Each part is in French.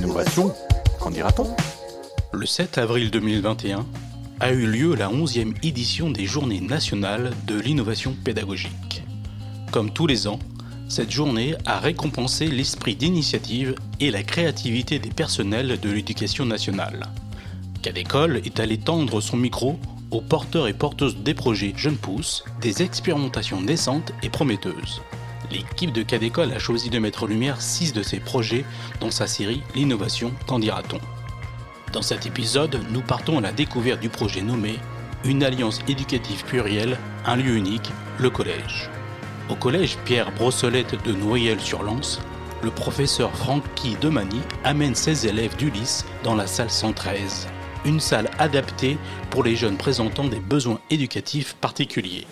l'innovation, qu'en dira-t-on? Le 7 avril 2021 a eu lieu la 11e édition des Journées nationales de l'innovation pédagogique. Comme tous les ans, cette journée a récompensé l'esprit d'initiative et la créativité des personnels de l'éducation nationale. Cadécole est allé tendre son micro aux porteurs et porteuses des projets Jeunes Pousses, des expérimentations naissantes et prometteuses. L'équipe de Cadécole a choisi de mettre en lumière 6 de ses projets dans sa série L'innovation, qu'en dira-t-on Dans cet épisode, nous partons à la découverte du projet nommé Une alliance éducative plurielle, un lieu unique, le collège. Au collège Pierre Brossolette de Noyelles-sur-Lens, le professeur Francky Demani amène ses élèves d'Ulysse dans la salle 113, une salle adaptée pour les jeunes présentant des besoins éducatifs particuliers.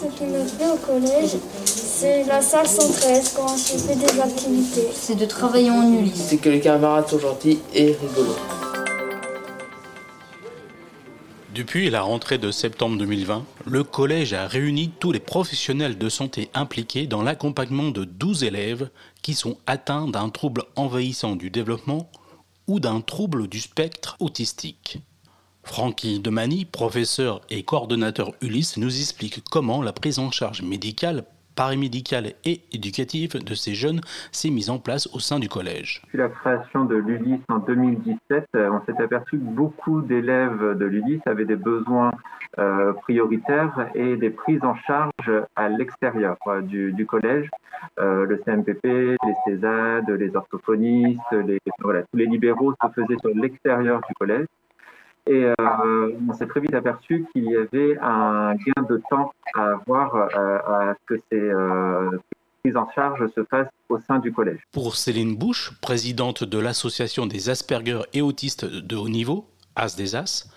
Ce qui me plaît au collège, c'est la salle 113 quand on fait des activités. C'est de travailler en Ulysse. C'est que les camarades sont gentils et rigolos. Depuis la rentrée de septembre 2020, le collège a réuni tous les professionnels de santé impliqués dans l'accompagnement de 12 élèves qui sont atteints d'un trouble envahissant du développement ou d'un trouble du spectre autistique. Francky Demani, professeur et coordonnateur Ulysse, nous explique comment la prise en charge médicale paramédicale et éducative de ces jeunes s'est mise en place au sein du collège. Depuis la création de l'ULIS en 2017, euh, on s'est aperçu que beaucoup d'élèves de l'ULIS avaient des besoins euh, prioritaires et des prises en charge à l'extérieur euh, du, collège. Le CMPP, les CESAD, les orthophonistes, voilà, tous les libéraux se faisaient sur l'extérieur du collège. Et euh, on s'est très vite aperçu qu'il y avait un gain de temps à avoir euh, à ce que ces euh, prises en charge se fassent au sein du collège. Pour Céline Bouche, présidente de l'association des Asperger et autistes de haut niveau, AS des As,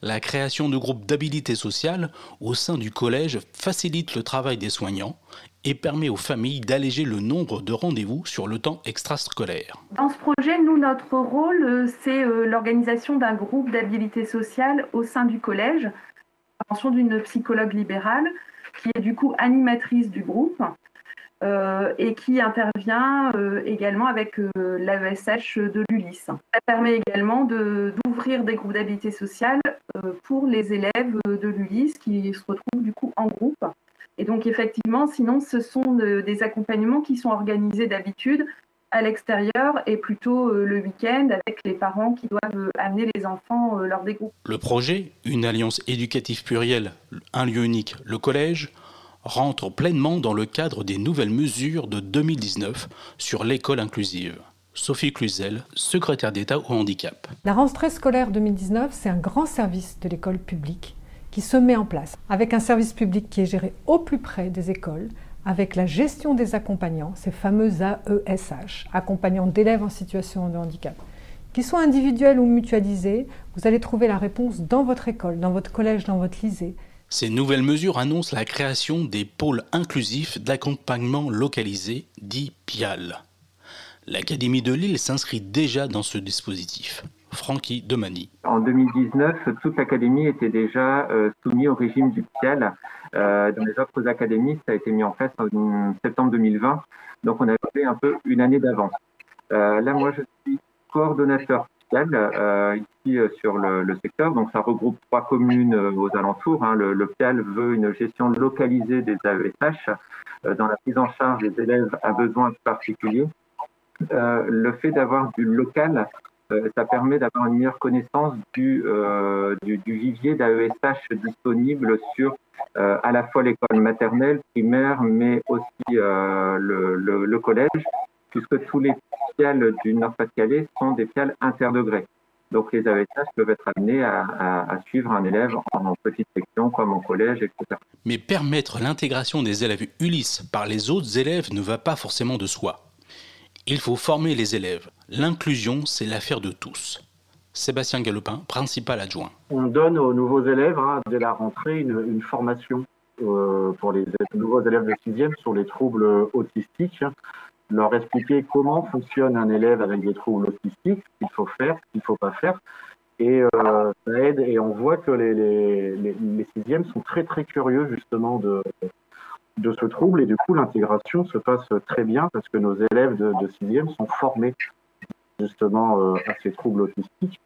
la création de groupes d'habilité sociale au sein du collège facilite le travail des soignants et permet aux familles d'alléger le nombre de rendez-vous sur le temps extrascolaire. Dans ce projet, nous, notre rôle, c'est l'organisation d'un groupe d'habilité sociale au sein du collège, l'intervention d'une psychologue libérale qui est du coup animatrice du groupe. Euh, et qui intervient euh, également avec euh, l'AESH de l'ULIS. Ça permet également d'ouvrir de, des groupes d'habilité sociale pour les élèves de l'ULIS qui se retrouvent du coup en groupe. Et donc effectivement, sinon, ce sont de, des accompagnements qui sont organisés d'habitude à l'extérieur et plutôt le week-end avec les parents qui doivent amener les enfants lors des groupes. Le projet, une alliance éducative plurielle, un lieu unique, le collège, rentre pleinement dans le cadre des nouvelles mesures de 2019 sur l'école inclusive. Sophie Cluzel, secrétaire d'État au handicap. La rentrée scolaire 2019, c'est un grand service de l'école publique qui se met en place, avec un service public qui est géré au plus près des écoles, avec la gestion des accompagnants, ces fameux AESH, accompagnants d'élèves en situation de handicap. Qu'ils soient individuels ou mutualisés, vous allez trouver la réponse dans votre école, dans votre collège, dans votre lycée. Ces nouvelles mesures annoncent la création des pôles inclusifs d'accompagnement localisé, dit PIAL. L'Académie de Lille s'inscrit déjà dans ce dispositif. Francky Demani. En 2019, toute l'académie était déjà euh, soumise au régime du PIAL. Euh, dans les autres académies, ça a été mis en place en septembre 2020. Donc on a fait un peu une année d'avance. Euh, là, moi, je suis coordonnateur euh, ici sur le, secteur. Donc ça regroupe trois communes aux alentours. Hein. Le, le, PIAL veut une gestion localisée des AESH dans la prise en charge des élèves à besoins particuliers. Le fait d'avoir du local, ça permet d'avoir une meilleure connaissance du, du, du vivier d'AESH disponible sur à la fois l'école maternelle, primaire, mais aussi le, le collège puisque tous les piales du Nord-Pas-de-Calais sont des piales interdegrés. Donc les AESH peuvent être amenés à, suivre un élève en, en petite section comme en collège, etc. Mais permettre l'intégration des élèves Ulysse par les autres élèves ne va pas forcément de soi. Il faut former les élèves. L'inclusion, c'est l'affaire de tous. Sébastien Galopin, principal adjoint. On donne aux nouveaux élèves, hein, dès la rentrée, une, formation euh, pour les nouveaux élèves de 6e sur les troubles autistiques leur expliquer comment fonctionne un élève avec des troubles autistiques, ce qu'il faut faire, ce qu'il ne faut pas faire. Et euh, ça aide, et on voit que les, sixièmes sont très très curieux justement de, de ce trouble et du coup l'intégration se passe très bien parce que nos élèves de sixième sont formés justement euh, à ces troubles autistiques.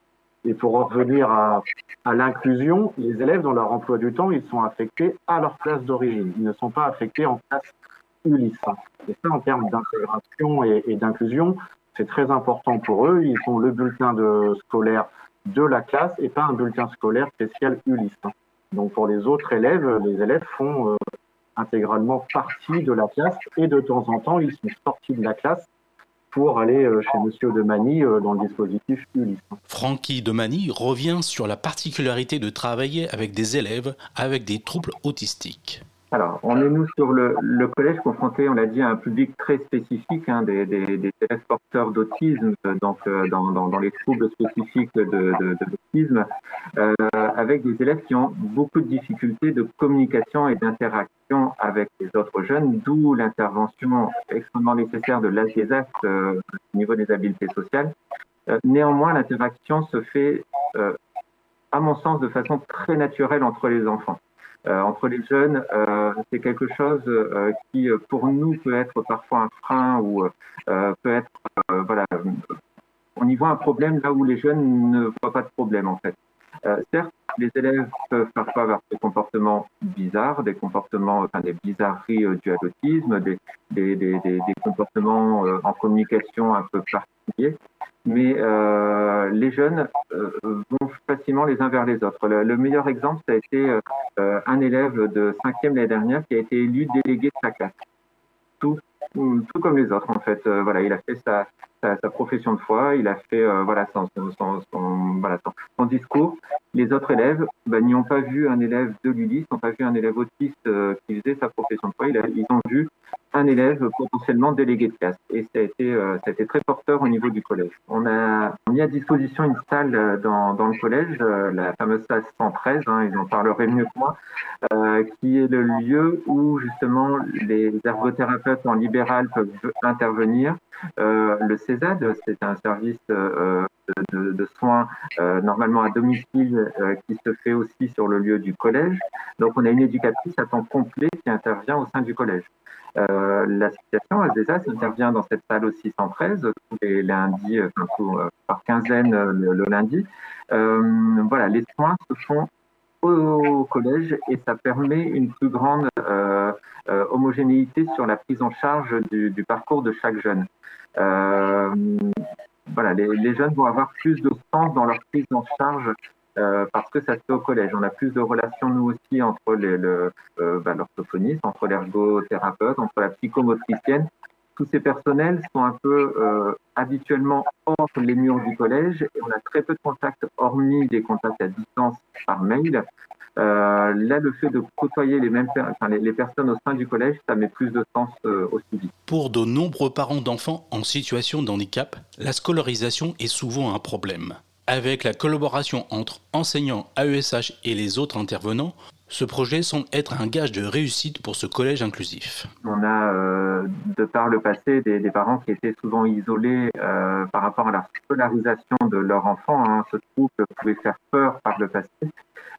Et pour revenir à, l'inclusion, les élèves dans leur emploi du temps, ils sont affectés à leur classe d'origine. Ils ne sont pas affectés en classe Ulysse. Et ça, en termes d'intégration et, et d'inclusion, c'est très important pour eux. Ils ont le bulletin de scolaire de la classe et pas un bulletin scolaire spécial Ulysse. Donc pour les autres élèves, les élèves font euh, intégralement partie de la classe et de temps en temps, ils sont sortis de la classe pour aller euh, chez Monsieur Demani euh, dans le dispositif Ulysse. Francky Demani revient sur la particularité de travailler avec des élèves avec des troubles autistiques. Alors, on est nous sur le, collège confronté, on l'a dit, à un public très spécifique, hein, des, élèves porteurs d'autisme, donc euh, dans, les troubles spécifiques de, l'autisme, euh, avec des élèves qui ont beaucoup de difficultés de communication et d'interaction avec les autres jeunes, d'où l'intervention extrêmement nécessaire de l'ASESAS euh, au niveau des habiletés sociales. Néanmoins, l'interaction se fait, à mon sens, de façon très naturelle entre les enfants. Euh, entre les jeunes, euh, c'est quelque chose euh, qui, pour nous, peut être parfois un frein ou peut être, voilà, on y voit un problème là où les jeunes ne voient pas de problème en fait. certes, les élèves peuvent parfois avoir des comportements bizarres, des comportements, enfin des bizarreries dues à l'autisme, des, des, des, comportements en communication un peu particuliers mais euh, les jeunes euh, vont facilement les uns vers les autres. Le, le meilleur exemple, ça a été euh, un élève de cinquième l'année dernière qui a été élu délégué de sa classe. Tout, comme les autres, en fait. Voilà, il a fait sa, sa, profession de foi, il a fait euh, voilà, son, discours. Les autres élèves ben, n'y ont pas vu un élève de l'ULIS, n'ont pas vu un élève autiste euh, qui faisait sa profession de foi. Ils ont vu un élève potentiellement délégué de classe. Et ça a été, euh, très porteur au niveau du collège. On a mis à disposition une salle dans, le collège, la fameuse salle 113, hein, ils en parleraient mieux que moi, qui est le lieu où justement les ergothérapeutes en libéral peuvent intervenir. Le CESAD, c'est un service de, de, soins normalement à domicile qui se fait aussi sur le lieu du collège. Donc on a une éducatrice à temps complet qui intervient au sein du collège. Euh, L'association ASESAS intervient dans cette salle aussi 113 tous les lundis, enfin, tout, euh, par quinzaine le, le lundi. Euh, voilà, les soins se font au collège et ça permet une plus grande euh, euh, homogénéité sur la prise en charge du, parcours de chaque jeune. Euh, voilà, les, jeunes vont avoir plus de sens dans leur prise en charge parce que ça se fait au collège. On a plus de relations, nous aussi, entre le, bah, l'orthophoniste, entre l'ergothérapeute, entre la psychomotricienne. Tous ces personnels sont un peu euh, habituellement hors les murs du collège et on a très peu de contacts, hormis des contacts à distance par mail. Euh, là, le fait de côtoyer les mêmes les, personnes au sein du collège, ça met plus de sens euh, aussi vite. Pour de nombreux parents d'enfants en situation de handicap, la scolarisation est souvent un problème. Avec la collaboration entre enseignants, AESH et les autres intervenants, ce projet semble être un gage de réussite pour ce collège inclusif. On a, euh, de par le passé, des, parents qui étaient souvent isolés euh, par rapport à la scolarisation de leur enfant. Hein. Ce trouble pouvait faire peur par le passé.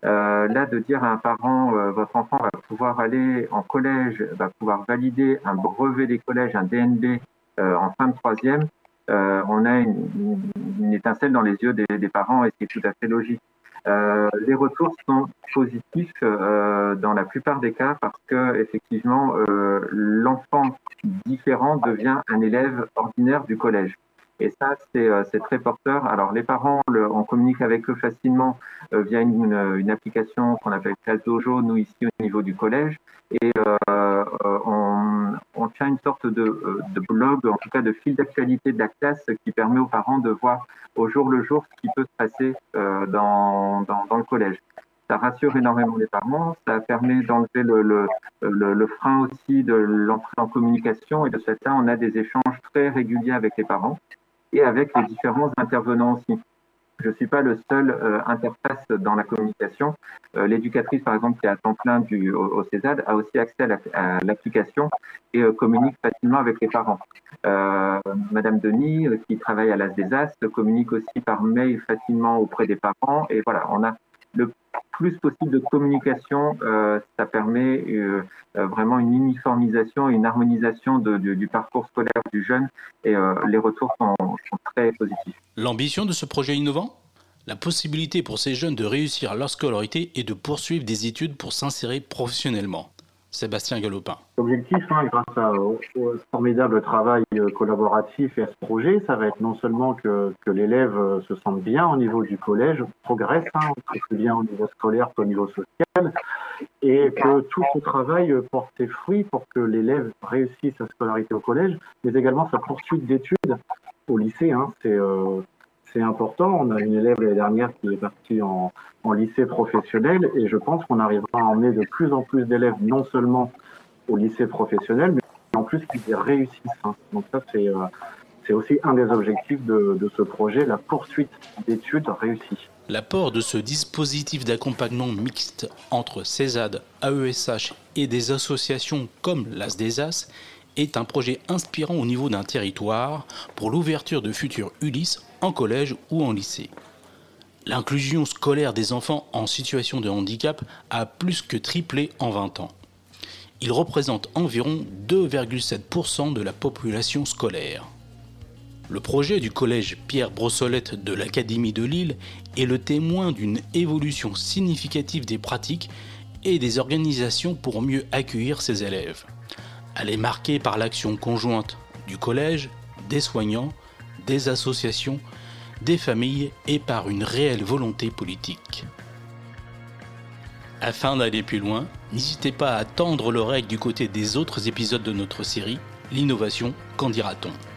Euh, là, de dire à un parent, votre enfant va pouvoir aller en collège, va pouvoir valider un brevet des collèges, un DNB en fin de troisième, on a une, une, étincelle dans les yeux des, des parents et c'est tout à fait logique. Euh, les retours sont positifs euh, dans la plupart des cas parce que effectivement euh, l'enfant différent devient un élève ordinaire du collège. Et ça, c'est très porteur. Alors, les parents, on communique avec eux facilement via une, application qu'on appelle Dojo, nous ici au niveau du collège. Et on, on, tient une sorte de, de, blog, en tout cas de fil d'actualité de la classe qui permet aux parents de voir au jour le jour ce qui peut se passer dans, dans, le collège ça rassure énormément les parents, ça permet d'enlever le, le, le, le, frein aussi de l'entrée en communication et de ce fait-là, on a des échanges très réguliers avec les parents et avec les différents intervenants aussi. Je ne suis pas le seul euh, interface dans la communication. Euh, L'éducatrice, par exemple, qui est à temps plein du, au, au a aussi accès à l'application et euh, communique facilement avec les parents. Madame Denis, qui travaille à l'AS des As, communique aussi par mail facilement auprès des parents. Et voilà, on a le plus possible de communication. Euh, ça permet euh, euh, vraiment une uniformisation et une harmonisation du parcours scolaire du jeune et les retours sont, sont très positifs. L'ambition de ce projet innovant? La possibilité pour ces jeunes de réussir leur scolarité et de poursuivre des études pour s'insérer professionnellement. Sébastien Galopin. L'objectif, hein, grâce au, formidable travail euh, collaboratif et à ce projet, ça va être non seulement que, l'élève euh, se sente bien au niveau du collège, progresse, hein, aussi bien au niveau scolaire qu'au niveau social, et que tout ce travail euh, porte ses fruits pour que l'élève réussisse sa scolarité au collège, mais également sa poursuite d'études au lycée. Hein, c'est c'est important. On a une élève l'année dernière qui est partie en, lycée professionnel et je pense qu'on arrivera à emmener de plus en plus d'élèves, non seulement au lycée professionnel, mais en plus qu'ils réussissent. Hein. Donc ça, c'est euh, aussi un des objectifs de, ce projet, la poursuite d'études réussies. L'apport de ce dispositif d'accompagnement mixte entre CESAD, AESH et des associations comme l'ASDESAS est un projet inspirant au niveau d'un territoire pour l'ouverture de futurs Ulysse en collège ou en lycée. L'inclusion scolaire des enfants en situation de handicap a plus que triplé en 20 ans. Ils représentent environ 2,7% de la population scolaire. Le projet du collège Pierre Brossolette de l'Académie de Lille est le témoin d'une évolution significative des pratiques et des organisations pour mieux accueillir ses élèves. Elle est marquée par l'action conjointe du collège, des soignants, des associations, des familles et par une réelle volonté politique. Afin d'aller plus loin, n'hésitez pas à tendre l'oreille du côté des autres épisodes de notre série L'innovation, qu'en dira-t-on?